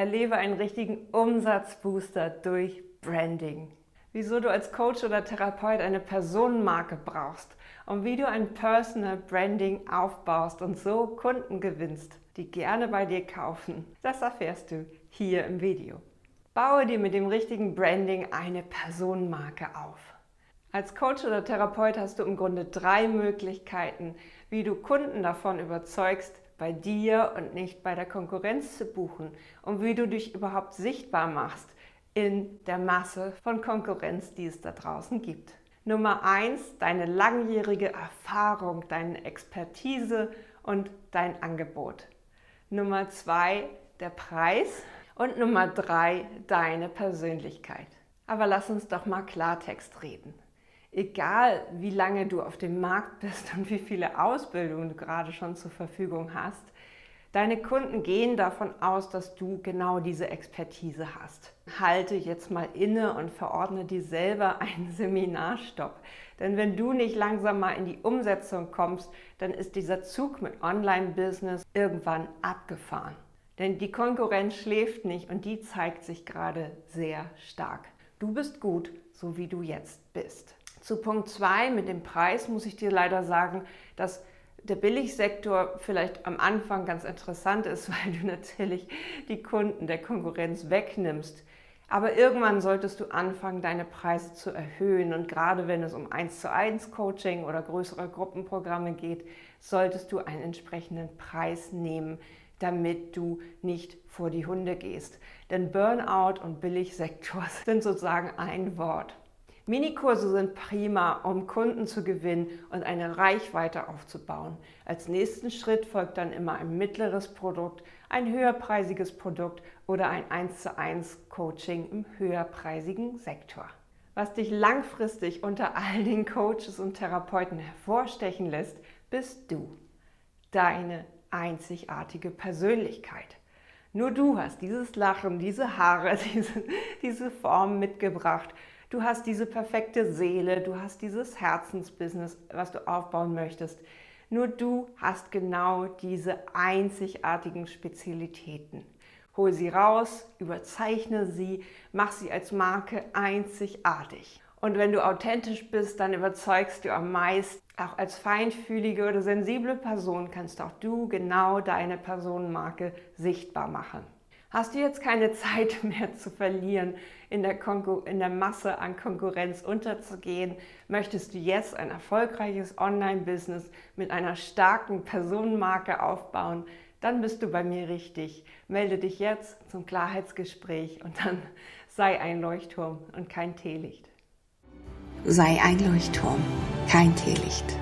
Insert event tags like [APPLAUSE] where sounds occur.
Erlebe einen richtigen Umsatzbooster durch Branding. Wieso du als Coach oder Therapeut eine Personenmarke brauchst und wie du ein Personal Branding aufbaust und so Kunden gewinnst, die gerne bei dir kaufen, das erfährst du hier im Video. Baue dir mit dem richtigen Branding eine Personenmarke auf. Als Coach oder Therapeut hast du im Grunde drei Möglichkeiten, wie du Kunden davon überzeugst, bei dir und nicht bei der Konkurrenz zu buchen und wie du dich überhaupt sichtbar machst in der Masse von Konkurrenz, die es da draußen gibt. Nummer eins, deine langjährige Erfahrung, deine Expertise und dein Angebot. Nummer zwei, der Preis. Und Nummer drei, deine Persönlichkeit. Aber lass uns doch mal Klartext reden egal wie lange du auf dem Markt bist und wie viele Ausbildungen du gerade schon zur Verfügung hast, deine Kunden gehen davon aus, dass du genau diese Expertise hast. Halte jetzt mal inne und verordne dir selber einen [LAUGHS] Seminarstopp. Denn wenn du nicht langsam mal in die Umsetzung kommst, dann ist dieser Zug mit Online-Business irgendwann abgefahren. Denn die Konkurrenz schläft nicht und die zeigt sich gerade sehr stark. Du bist gut, so wie du jetzt bist. Zu Punkt 2 mit dem Preis muss ich dir leider sagen, dass der Billigsektor vielleicht am Anfang ganz interessant ist, [LAUGHS] weil du natürlich die Kunden der Konkurrenz wegnimmst. Aber irgendwann solltest du anfangen, deine Preise zu erhöhen. Und gerade wenn es um 1 zu 1 Coaching oder größere Gruppenprogramme geht, solltest du einen entsprechenden Preis nehmen, damit du nicht vor die Hunde gehst. Denn Burnout und Billigsektor [LAUGHS] sind sozusagen ein Wort. Minikurse sind prima, um Kunden zu gewinnen und eine Reichweite aufzubauen. Als nächsten Schritt folgt dann immer ein mittleres Produkt, ein höherpreisiges Produkt oder ein 1 zu 1 Coaching im höherpreisigen Sektor. Was dich langfristig unter all den Coaches und Therapeuten hervorstechen lässt, bist du. Deine einzigartige Persönlichkeit. Nur du hast dieses Lachen, diese Haare, [LAUGHS] diese, diese Form mitgebracht Du hast diese perfekte Seele, du hast dieses Herzensbusiness, was du aufbauen möchtest. Nur du hast genau diese einzigartigen Spezialitäten. Hol sie raus, überzeichne sie, mach sie als Marke einzigartig. Und wenn du authentisch bist, dann überzeugst du am meisten. Auch als feinfühlige oder sensible Person kannst auch du genau deine Personenmarke sichtbar machen. Hast du jetzt keine Zeit [LAUGHS] mehr zu verlieren, in der, in der Masse an Konkurrenz unterzugehen? Möchtest du jetzt ein erfolgreiches Online-Business mit einer starken Personenmarke aufbauen? Dann bist du bei mir richtig. Melde dich jetzt zum Klarheitsgespräch und dann [LAUGHS] sei ein Leuchtturm und kein Teelicht. Sei ein Leuchtturm, kein Teelicht.